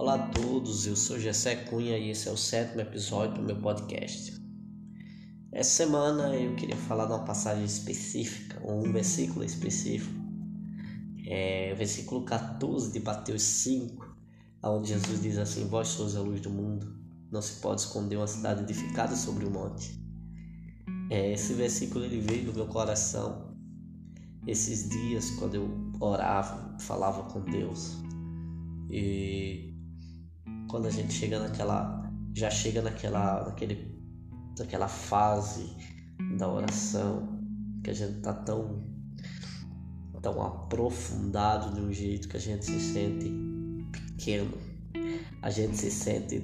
Olá a todos, eu sou Gessé Cunha e esse é o sétimo episódio do meu podcast. Essa semana eu queria falar de uma passagem específica, um versículo específico. É o versículo 14 de Mateus 5, onde Jesus diz assim: Vós sois a luz do mundo, não se pode esconder uma cidade edificada sobre um monte. É, esse versículo ele veio do meu coração esses dias quando eu orava, falava com Deus. E quando a gente chega naquela já chega naquela naquele naquela fase da oração que a gente tá tão tão aprofundado de um jeito que a gente se sente pequeno, a gente se sente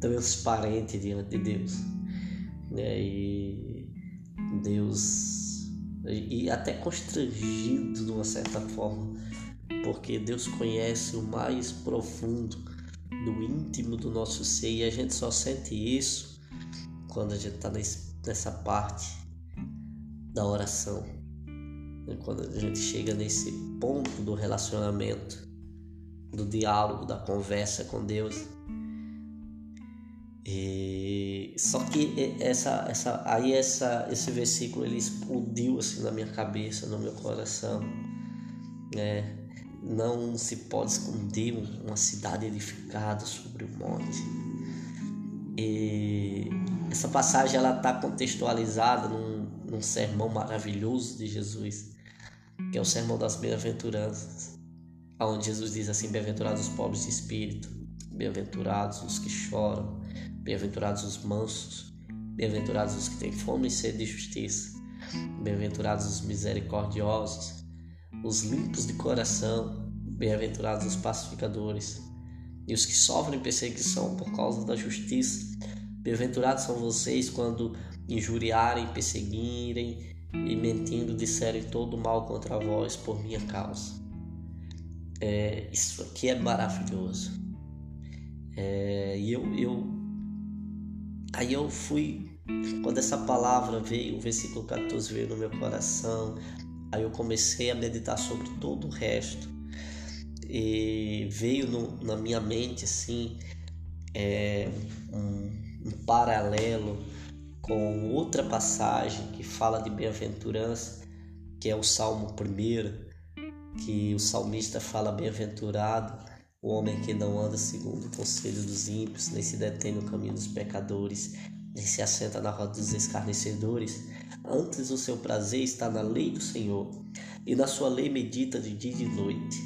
transparente diante de Deus, né? E Deus e até constrangido de uma certa forma, porque Deus conhece o mais profundo do íntimo do nosso ser e a gente só sente isso quando a gente está nessa parte da oração, né? quando a gente chega nesse ponto do relacionamento, do diálogo, da conversa com Deus. E só que essa, essa, aí essa, esse versículo ele explodiu assim na minha cabeça, no meu coração, né? Não se pode esconder uma cidade edificada sobre o monte. E essa passagem ela está contextualizada num, num sermão maravilhoso de Jesus, que é o sermão das bem-aventuranças, onde Jesus diz assim: Bem-aventurados os pobres de espírito, bem-aventurados os que choram, bem-aventurados os mansos, bem-aventurados os que têm fome e sede de justiça, bem-aventurados os misericordiosos os limpos de coração, bem-aventurados os pacificadores, e os que sofrem perseguição por causa da justiça. Bem-aventurados são vocês quando injuriarem, perseguirem e mentindo disserem todo mal contra vós por minha causa. É, isso aqui é maravilhoso. É, e eu, eu, aí eu fui, quando essa palavra veio, o versículo 14 veio no meu coração, Aí eu comecei a meditar sobre todo o resto. E veio no, na minha mente assim é, um, um paralelo com outra passagem que fala de bem-aventurança, que é o Salmo 1, que o salmista fala: Bem-aventurado o homem que não anda segundo o conselho dos ímpios, nem se detém no caminho dos pecadores, se assenta na roda dos escarnecedores. Antes o seu prazer está na lei do Senhor, e na sua lei medita de dia e de noite.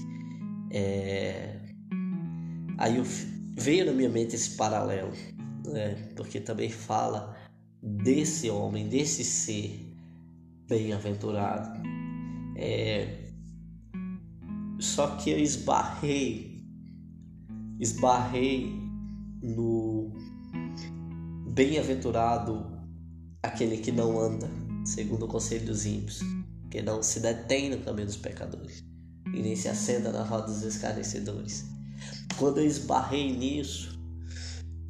É... Aí eu... veio na minha mente esse paralelo, né? porque também fala desse homem, desse ser bem-aventurado. É... Só que eu esbarrei, esbarrei no Bem-aventurado aquele que não anda segundo o conselho dos ímpios, que não se detém no caminho dos pecadores e nem se assenta na roda dos escarnecedores. Quando eu esbarrei nisso,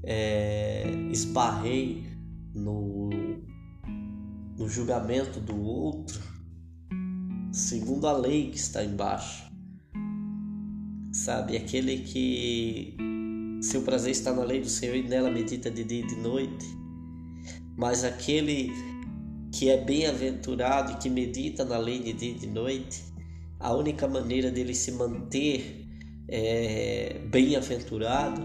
é, esbarrei no, no julgamento do outro, segundo a lei que está embaixo. Sabe, aquele que seu prazer está na lei do Senhor e nela medita de dia e de noite. Mas aquele que é bem-aventurado e que medita na lei de dia e de noite, a única maneira dele se manter é, bem-aventurado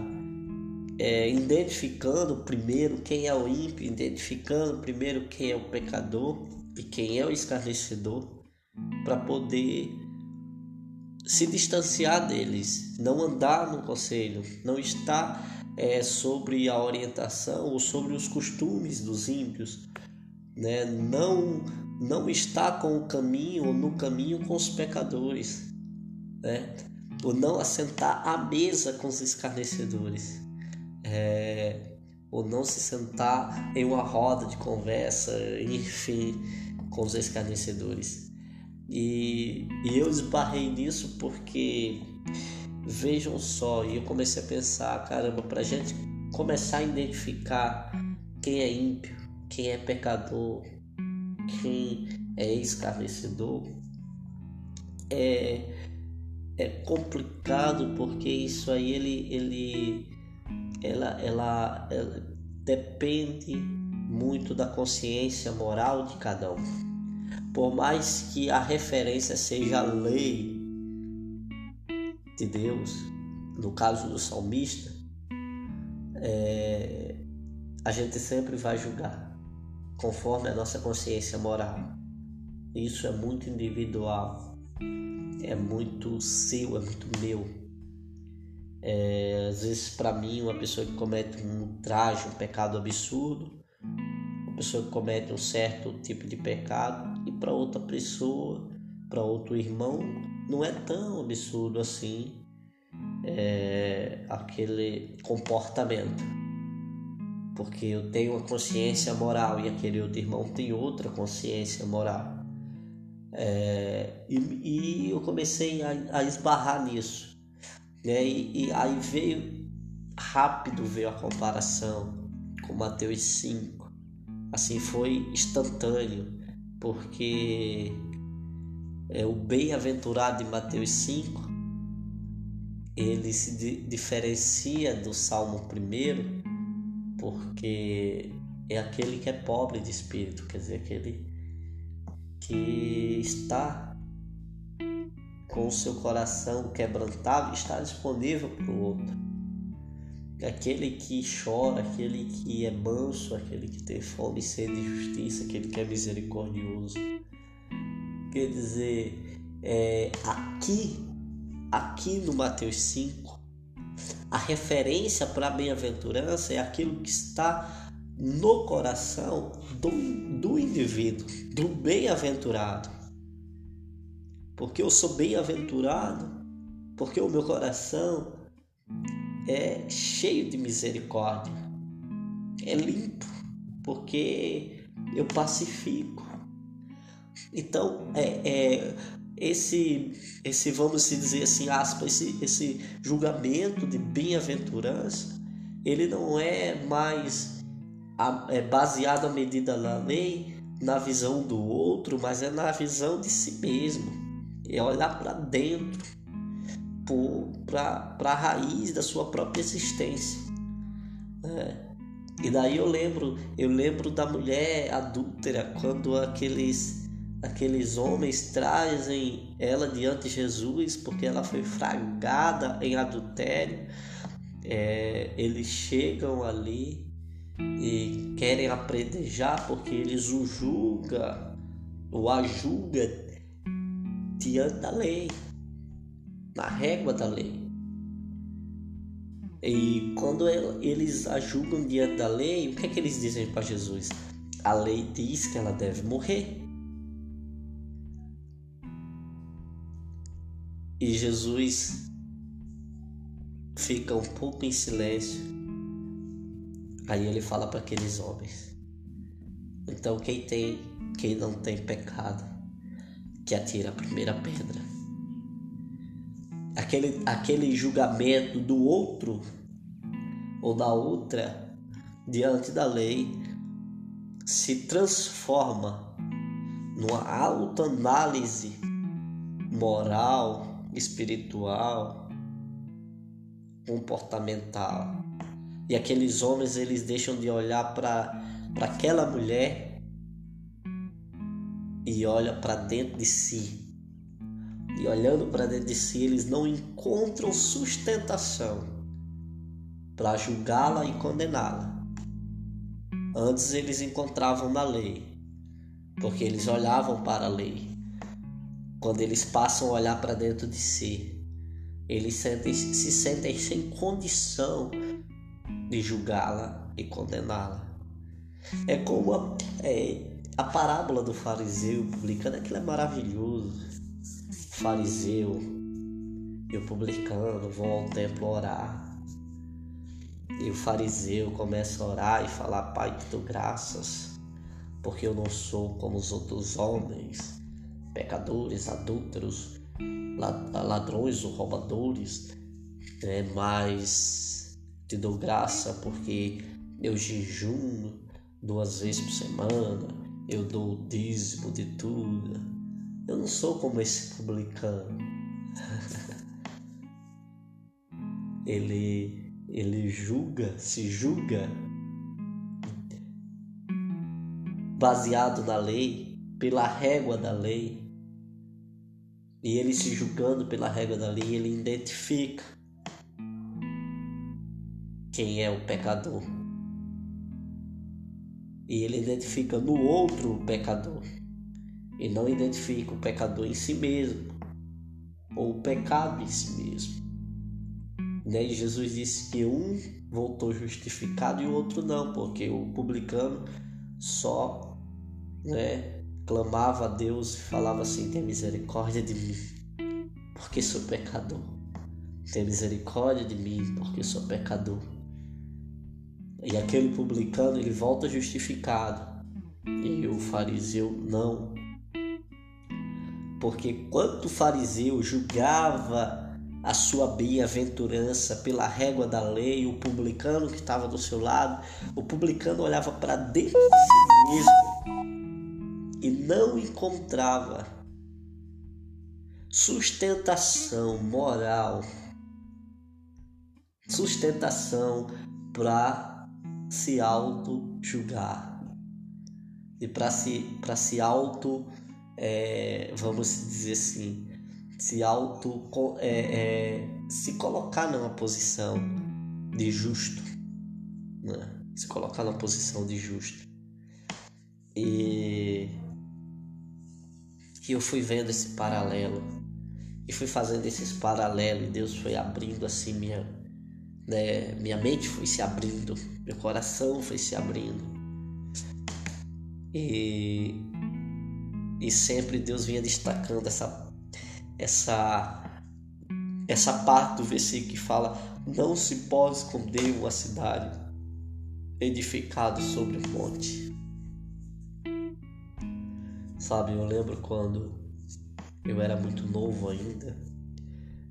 é identificando primeiro quem é o ímpio, identificando primeiro quem é o pecador e quem é o escarnecedor, para poder se distanciar deles, não andar no conselho, não estar é, sobre a orientação ou sobre os costumes dos ímpios, né? não, não estar com o caminho ou no caminho com os pecadores, né? ou não assentar à mesa com os escarnecedores, é, ou não se sentar em uma roda de conversa, enfim, com os escarnecedores. E, e eu esbarrei nisso porque vejam só, e eu comecei a pensar, caramba, para a gente começar a identificar quem é ímpio, quem é pecador, quem é escarnecedor, é, é complicado porque isso aí ele, ele, ela, ela, ela depende muito da consciência moral de cada um. Por mais que a referência seja a lei de Deus, no caso do salmista, é, a gente sempre vai julgar conforme a nossa consciência moral. Isso é muito individual, é muito seu, é muito meu. É, às vezes, para mim, uma pessoa que comete um traje, um pecado absurdo, pessoa que comete um certo tipo de pecado, e para outra pessoa, para outro irmão, não é tão absurdo assim é, aquele comportamento. Porque eu tenho uma consciência moral e aquele outro irmão tem outra consciência moral. É, e, e, eu comecei a, a esbarrar nisso. Né? E, e, aí veio rápido veio a comparação com Mateus 5. Assim foi instantâneo, porque é, o bem-aventurado de Mateus 5 ele se di diferencia do Salmo 1 porque é aquele que é pobre de espírito, quer dizer, aquele que está com o seu coração quebrantado, está disponível para o outro. Aquele que chora, aquele que é manso, aquele que tem fome e sede de justiça, aquele que é misericordioso. Quer dizer, é, aqui aqui no Mateus 5, a referência para a bem-aventurança é aquilo que está no coração do, do indivíduo, do bem-aventurado. Porque eu sou bem-aventurado, porque o meu coração é cheio de misericórdia, é limpo, porque eu pacifico. Então, é, é esse, esse vamos dizer assim, aspas, esse, esse julgamento de bem-aventurança, ele não é mais é baseado à medida da lei na visão do outro, mas é na visão de si mesmo. É olhar para dentro, para a raiz da sua própria existência. É. E daí eu lembro, eu lembro da mulher adúltera quando aqueles aqueles homens trazem ela diante de Jesus porque ela foi fragada em adultério. É, eles chegam ali e querem apredejar porque eles o julga ou a diante da lei, na régua da lei. E quando eles a julgam diante da lei, o que é que eles dizem para Jesus? A lei diz que ela deve morrer. E Jesus fica um pouco em silêncio. Aí ele fala para aqueles homens: Então quem tem, quem não tem pecado, que atira a primeira pedra. Aquele, aquele julgamento do outro ou da outra diante da lei se transforma numa autoanálise moral espiritual, comportamental. E aqueles homens eles deixam de olhar para aquela mulher e olha para dentro de si. E olhando para dentro de si, eles não encontram sustentação para julgá-la e condená-la. Antes eles encontravam na lei, porque eles olhavam para a lei quando eles passam a olhar para dentro de si, eles sentem, se sentem sem condição de julgá-la e condená-la. É como a, é, a parábola do fariseu publicano, aquilo é maravilhoso. Fariseu e o publicano vão ao templo orar. E o fariseu começa a orar e falar: Pai, te dou graças, porque eu não sou como os outros homens pecadores, adúlteros, ladrões ou roubadores, né? mas te dou graça porque eu jejuno duas vezes por semana, eu dou o dízimo de tudo. Eu não sou como esse publicano. ele, ele julga, se julga baseado na lei, pela régua da lei. E ele se julgando pela régua da lei, ele identifica quem é o pecador. E ele identifica no outro o pecador. E não identifica o pecador em si mesmo, ou o pecado em si mesmo. Né? E Jesus disse que um voltou justificado e o outro não, porque o publicano só né, clamava a Deus e falava assim: Tem misericórdia de mim, porque sou pecador. Tem misericórdia de mim, porque sou pecador. E aquele publicano ele volta justificado e o fariseu não. Porque quando o fariseu julgava a sua bem-aventurança pela régua da lei, o publicano que estava do seu lado, o publicano olhava para dentro de si mesmo e não encontrava sustentação moral, sustentação para se auto-julgar e para se, para se auto, é, vamos dizer assim, se auto, é, é, se colocar numa posição de justo, né? se colocar numa posição de justo. E que eu fui vendo esse paralelo e fui fazendo esses paralelos e Deus foi abrindo assim minha né? Minha mente foi se abrindo, meu coração foi se abrindo. E, e sempre Deus vinha destacando essa, essa, essa parte do versículo que fala: Não se pode esconder uma cidade edificada sobre um monte. Sabe, eu lembro quando eu era muito novo ainda,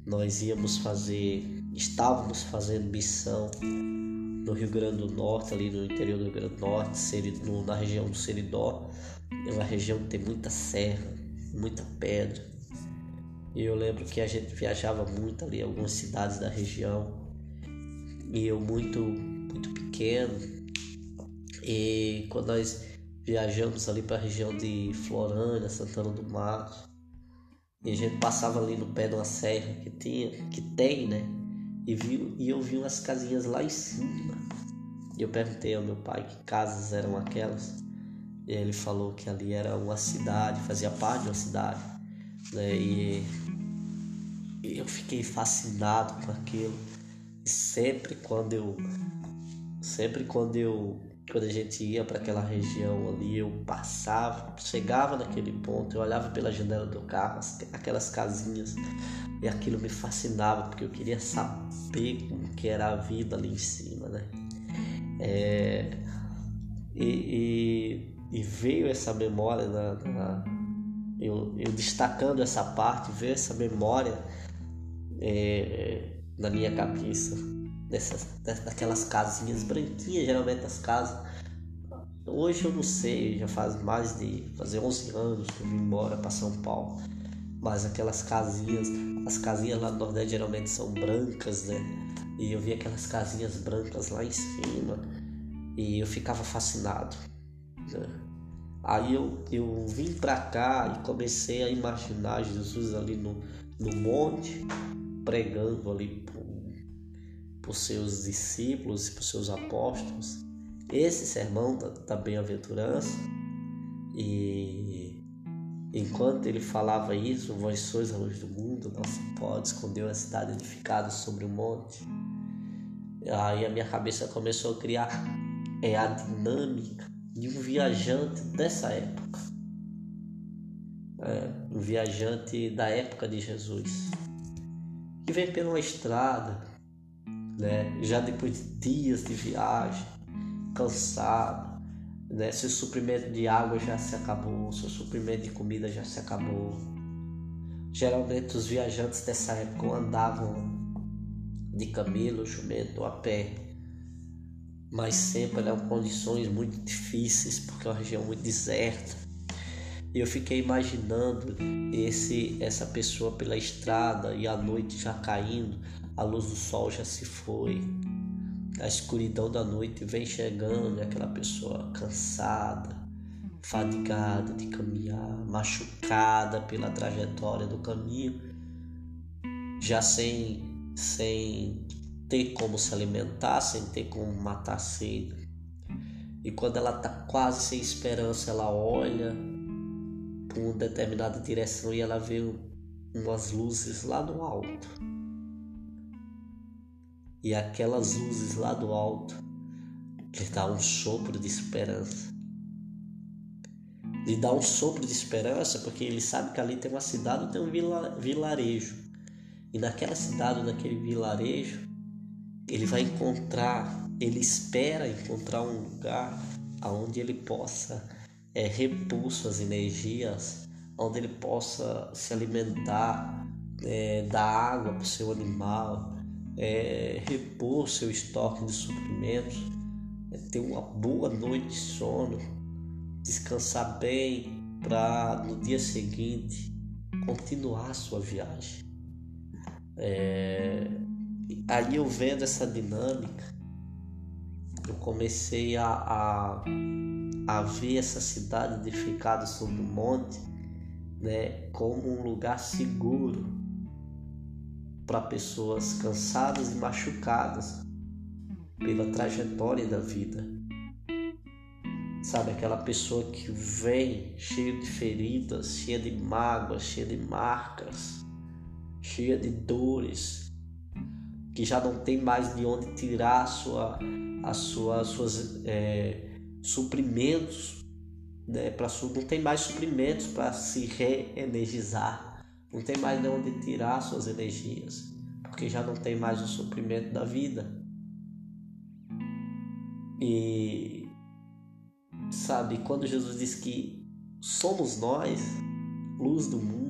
nós íamos fazer estávamos fazendo missão no Rio Grande do Norte, ali no interior do Rio Grande do Norte, na região do Seridó. É uma região que tem muita serra, muita pedra. E eu lembro que a gente viajava muito ali, algumas cidades da região. E eu muito, muito pequeno. E quando nós viajamos ali para a região de Florânia, Santana do Mato, e a gente passava ali no pé de uma serra que tinha, que tem, né? e, vi, e eu vi umas casinhas lá em cima. E eu perguntei ao meu pai que casas eram aquelas. Ele falou que ali era uma cidade, fazia parte de uma cidade. Né? E, e eu fiquei fascinado com aquilo. E sempre quando eu. Sempre quando eu. Quando a gente ia para aquela região ali, eu passava, chegava naquele ponto, eu olhava pela janela do carro, aquelas casinhas, e aquilo me fascinava, porque eu queria saber como que era a vida ali em cima, né? É, e, e, e, veio essa memória, na, na, eu, eu, destacando essa parte, veio essa memória é, na minha cabeça, dessas, daquelas casinhas branquinhas, geralmente as casas. Hoje eu não sei, já faz mais de fazer 11 anos que eu vim embora para São Paulo mas aquelas casinhas, as casinhas lá no Nordeste geralmente são brancas, né? E eu vi aquelas casinhas brancas lá em cima e eu ficava fascinado. Aí eu, eu vim pra cá e comecei a imaginar Jesus ali no, no monte, pregando ali por, seus discípulos e por seus apóstolos. Esse sermão da, da bem-aventurança. E Enquanto ele falava isso, vós sois a luz do mundo, não se pode esconder a cidade edificada sobre o monte. Aí a minha cabeça começou a criar é a dinâmica de um viajante dessa época. É, um viajante da época de Jesus. Que vem pela estrada, né? já depois de dias de viagem, cansado, né? Seu suprimento de água já se acabou, seu suprimento de comida já se acabou. Geralmente os viajantes dessa época andavam de camelo, jumento, a pé, mas sempre eram condições muito difíceis porque é uma região muito deserta. E eu fiquei imaginando esse essa pessoa pela estrada e a noite já caindo, a luz do sol já se foi, a escuridão da noite vem chegando e aquela pessoa cansada, fadigada de caminhar, machucada pela trajetória do caminho, já sem, sem ter como se alimentar, sem ter como matar a sede. E quando ela está quase sem esperança, ela olha para uma determinada direção e ela vê umas luzes lá no alto. E aquelas luzes lá do alto lhe dá um sopro de esperança. Lhe dá um sopro de esperança porque ele sabe que ali tem uma cidade, tem um vilarejo. E naquela cidade, naquele vilarejo, ele vai encontrar, ele espera encontrar um lugar onde ele possa é, repor suas energias, onde ele possa se alimentar, é, dar água para o seu animal, é, repor seu estoque de suprimentos, é, ter uma boa noite de sono, descansar bem para no dia seguinte continuar sua viagem. É, aí eu vendo essa dinâmica, eu comecei a, a, a ver essa cidade edificada sobre o monte né, como um lugar seguro para pessoas cansadas e machucadas pela trajetória da vida. Sabe, aquela pessoa que vem cheia de feridas, cheia de mágoas, cheia de marcas, cheia de dores, que já não tem mais de onde tirar a sua, a sua, suas é, suprimentos, né? Pra, não tem mais suprimentos para se reenergizar, não tem mais de onde tirar suas energias, porque já não tem mais o suprimento da vida. E sabe, quando Jesus diz que somos nós, luz do mundo,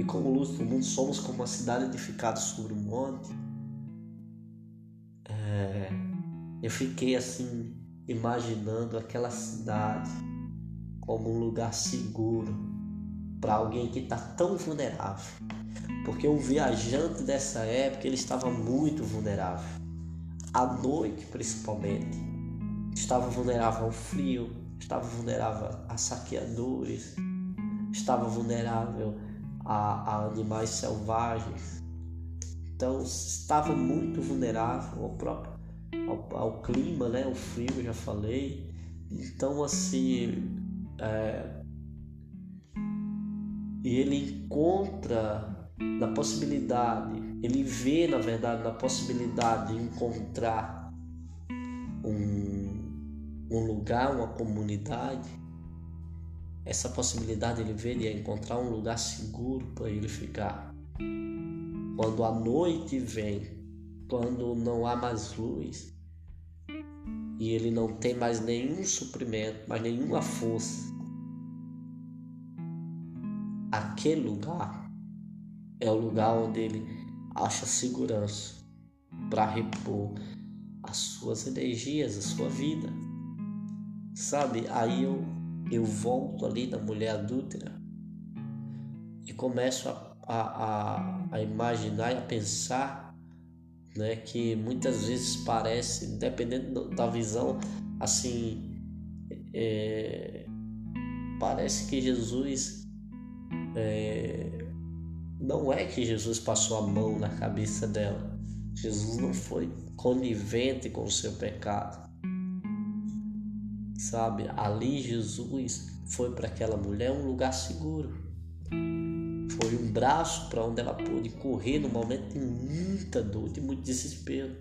e como luz do mundo somos como uma cidade edificada sobre um monte, é, eu fiquei assim imaginando aquela cidade como um lugar seguro para alguém que está tão vulnerável. Porque o viajante dessa época ele estava muito vulnerável. À noite, principalmente, estava vulnerável ao frio, estava vulnerável a saqueadores, estava vulnerável a, a animais selvagens, então estava muito vulnerável ao próprio ao, ao clima, né? O frio, já falei. Então assim, é, e ele encontra na possibilidade, ele vê na verdade na possibilidade de encontrar um, um lugar, uma comunidade. Essa possibilidade ele vê de encontrar um lugar seguro para ele ficar. Quando a noite vem, quando não há mais luz e ele não tem mais nenhum suprimento, mais nenhuma força, aquele lugar é o lugar onde ele acha segurança para repor as suas energias, a sua vida. Sabe? Aí eu, eu volto ali na mulher adúltera e começo a a, a, imaginar e a pensar né, que muitas vezes parece, dependendo da visão, assim, é, parece que Jesus é, não é que Jesus passou a mão na cabeça dela. Jesus não foi conivente com o seu pecado. Sabe, ali Jesus foi para aquela mulher um lugar seguro foi um braço para onde ela pôde correr no momento de muita dor, de muito desespero.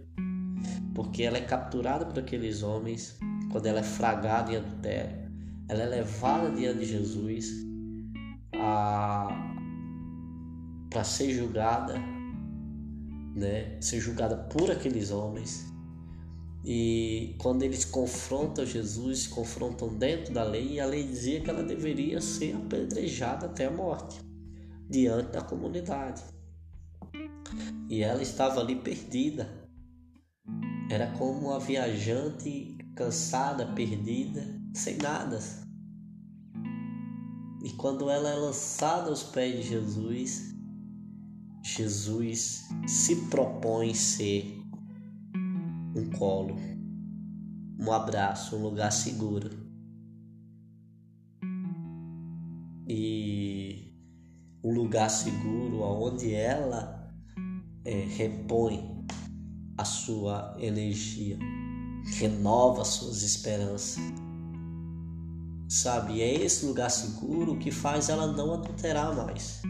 Porque ela é capturada por aqueles homens quando ela é fragada em adultério. Ela é levada diante de Jesus para ser julgada, né? Ser julgada por aqueles homens. E quando eles confrontam Jesus, confrontam dentro da lei, e a lei dizia que ela deveria ser apedrejada até a morte diante da comunidade. E ela estava ali perdida. Era como uma viajante cansada, perdida, sem nada. E quando ela é lançada aos pés de Jesus, Jesus se propõe ser um colo, um abraço, um lugar seguro. E um lugar seguro onde ela é, repõe a sua energia, renova suas esperanças. Sabe, é esse lugar seguro que faz ela não adulterar mais.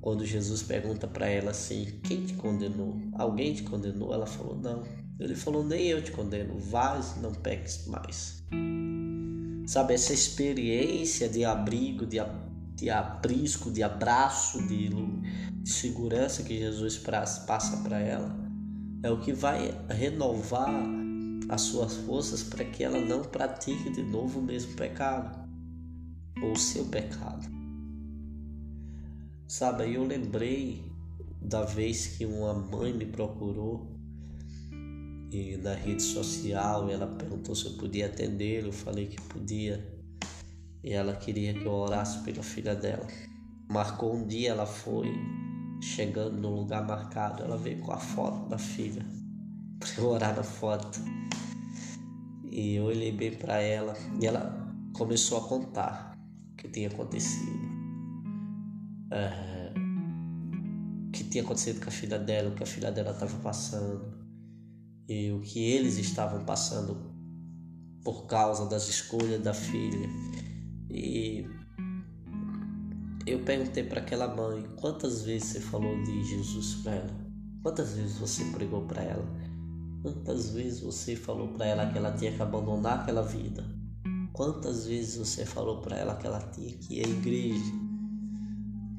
Quando Jesus pergunta para ela assim: Quem te condenou? Alguém te condenou? Ela falou: Não. Ele falou: Nem eu te condeno. Vais, não peques mais. Sabe, essa experiência de abrigo, de, de aprisco, de abraço, de, de segurança que Jesus passa para ela é o que vai renovar as suas forças para que ela não pratique de novo o mesmo pecado ou o seu pecado. Sabe, eu lembrei da vez que uma mãe me procurou e na rede social ela perguntou se eu podia atendê-lo, eu falei que podia. E ela queria que eu orasse pela filha dela. Marcou um dia, ela foi, chegando no lugar marcado, ela veio com a foto da filha, para eu orar na foto. E eu olhei bem para ela e ela começou a contar o que tinha acontecido é, que tinha acontecido com a filha dela, o que a filha dela estava passando e o que eles estavam passando por causa das escolhas da filha. E eu perguntei para aquela mãe quantas vezes você falou de Jesus para ela, quantas vezes você pregou para ela, quantas vezes você falou para ela que ela tinha que abandonar aquela vida, quantas vezes você falou para ela que ela tinha que ir à igreja?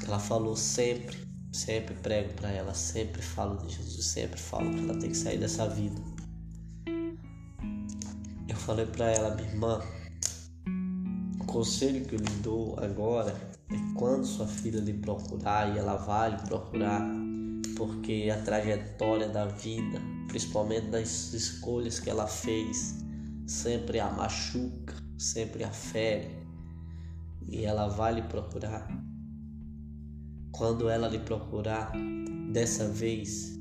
Ela falou sempre, sempre prego para ela, sempre falo de Jesus, sempre falo que ela tem que sair dessa vida. Eu falei para ela, minha irmã, o conselho que eu lhe dou agora é quando sua filha lhe procurar, e ela vai lhe procurar, porque a trajetória da vida, principalmente das escolhas que ela fez, sempre a machuca, sempre a fere, e ela vai lhe procurar quando ela lhe procurar, dessa vez,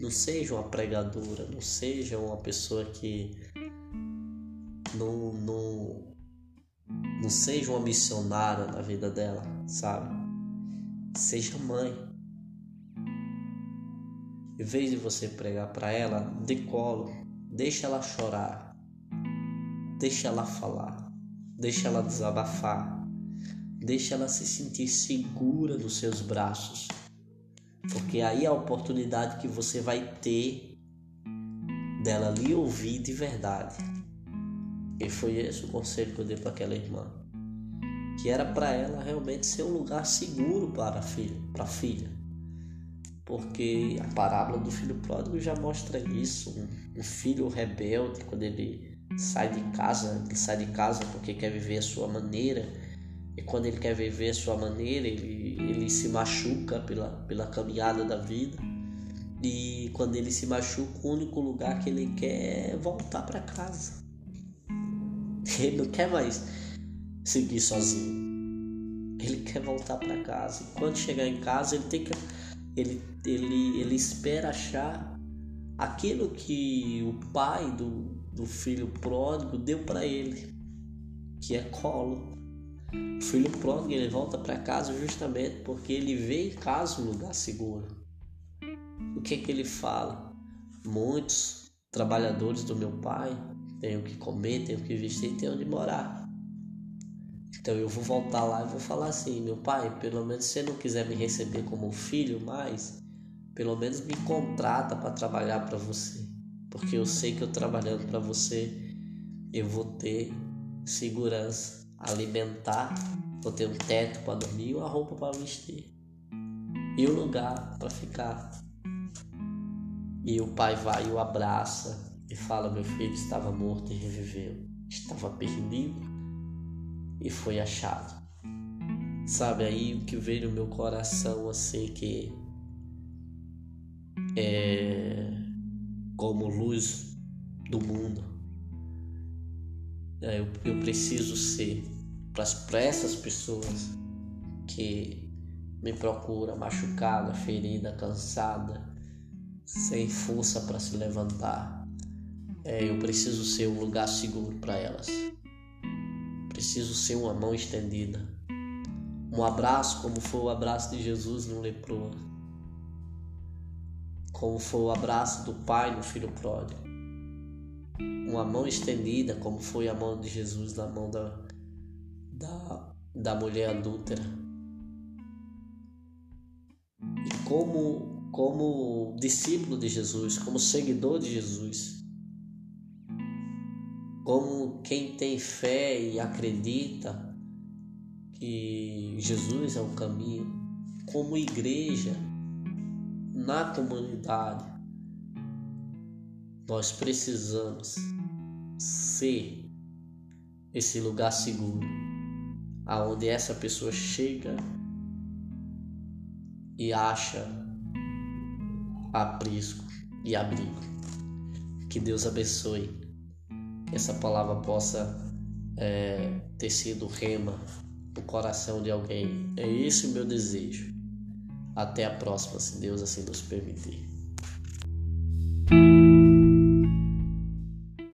não seja uma pregadora, não seja uma pessoa que não, não, não seja uma missionária na vida dela, sabe? Seja mãe. Em vez de você pregar para ela, de colo, deixa ela chorar, deixa ela falar, deixa ela desabafar Deixa ela se sentir segura nos seus braços. Porque aí é a oportunidade que você vai ter dela lhe ouvir de verdade. E foi esse o conselho que eu dei para aquela irmã. Que era para ela realmente ser um lugar seguro para a filha, para a filha. Porque a parábola do filho pródigo já mostra isso, um, um filho rebelde quando ele sai de casa, ele sai de casa porque quer viver a sua maneira, e quando ele quer viver a sua maneira, ele, ele se machuca pela, pela caminhada da vida. E quando ele se machuca, o único lugar que ele quer é voltar para casa. Ele não quer mais seguir sozinho. Ele quer voltar para casa. E quando chegar em casa, ele tem que ele, ele, ele espera achar aquilo que o pai do, do filho pródigo deu para ele, que é colo. O filho pródigo ele volta para casa justamente porque ele vê em casa um lugar seguro. O que que ele fala? Muitos trabalhadores do meu pai têm o que comer, têm o que vestir, têm onde morar. Então eu vou voltar lá e vou falar assim, meu pai, pelo menos se você não quiser me receber como filho mais, pelo menos me contrata para trabalhar para você, porque eu sei que eu trabalhando para você eu vou ter segurança alimentar, vou ter um teto para dormir uma roupa para vestir e um lugar para ficar. E o pai vai e o abraça e fala: Meu filho estava morto e reviveu, estava perdido e foi achado. Sabe aí o que veio no meu coração assim que é como luz do mundo eu, eu preciso ser para essas pessoas que me procura machucada, ferida, cansada, sem força para se levantar. É, eu preciso ser um lugar seguro para elas. Preciso ser uma mão estendida. Um abraço, como foi o abraço de Jesus no leproso. Como foi o abraço do pai no filho pródigo. Uma mão estendida, como foi a mão de Jesus na mão da, da, da mulher adúltera. Como, como discípulo de Jesus, como seguidor de Jesus, como quem tem fé e acredita que Jesus é o caminho, como igreja, na comunidade, nós precisamos ser esse lugar seguro, aonde essa pessoa chega e acha aprisco e abrigo. Que Deus abençoe. Que essa palavra possa é, ter sido rema no coração de alguém. É esse o meu desejo. Até a próxima, se Deus assim nos permitir.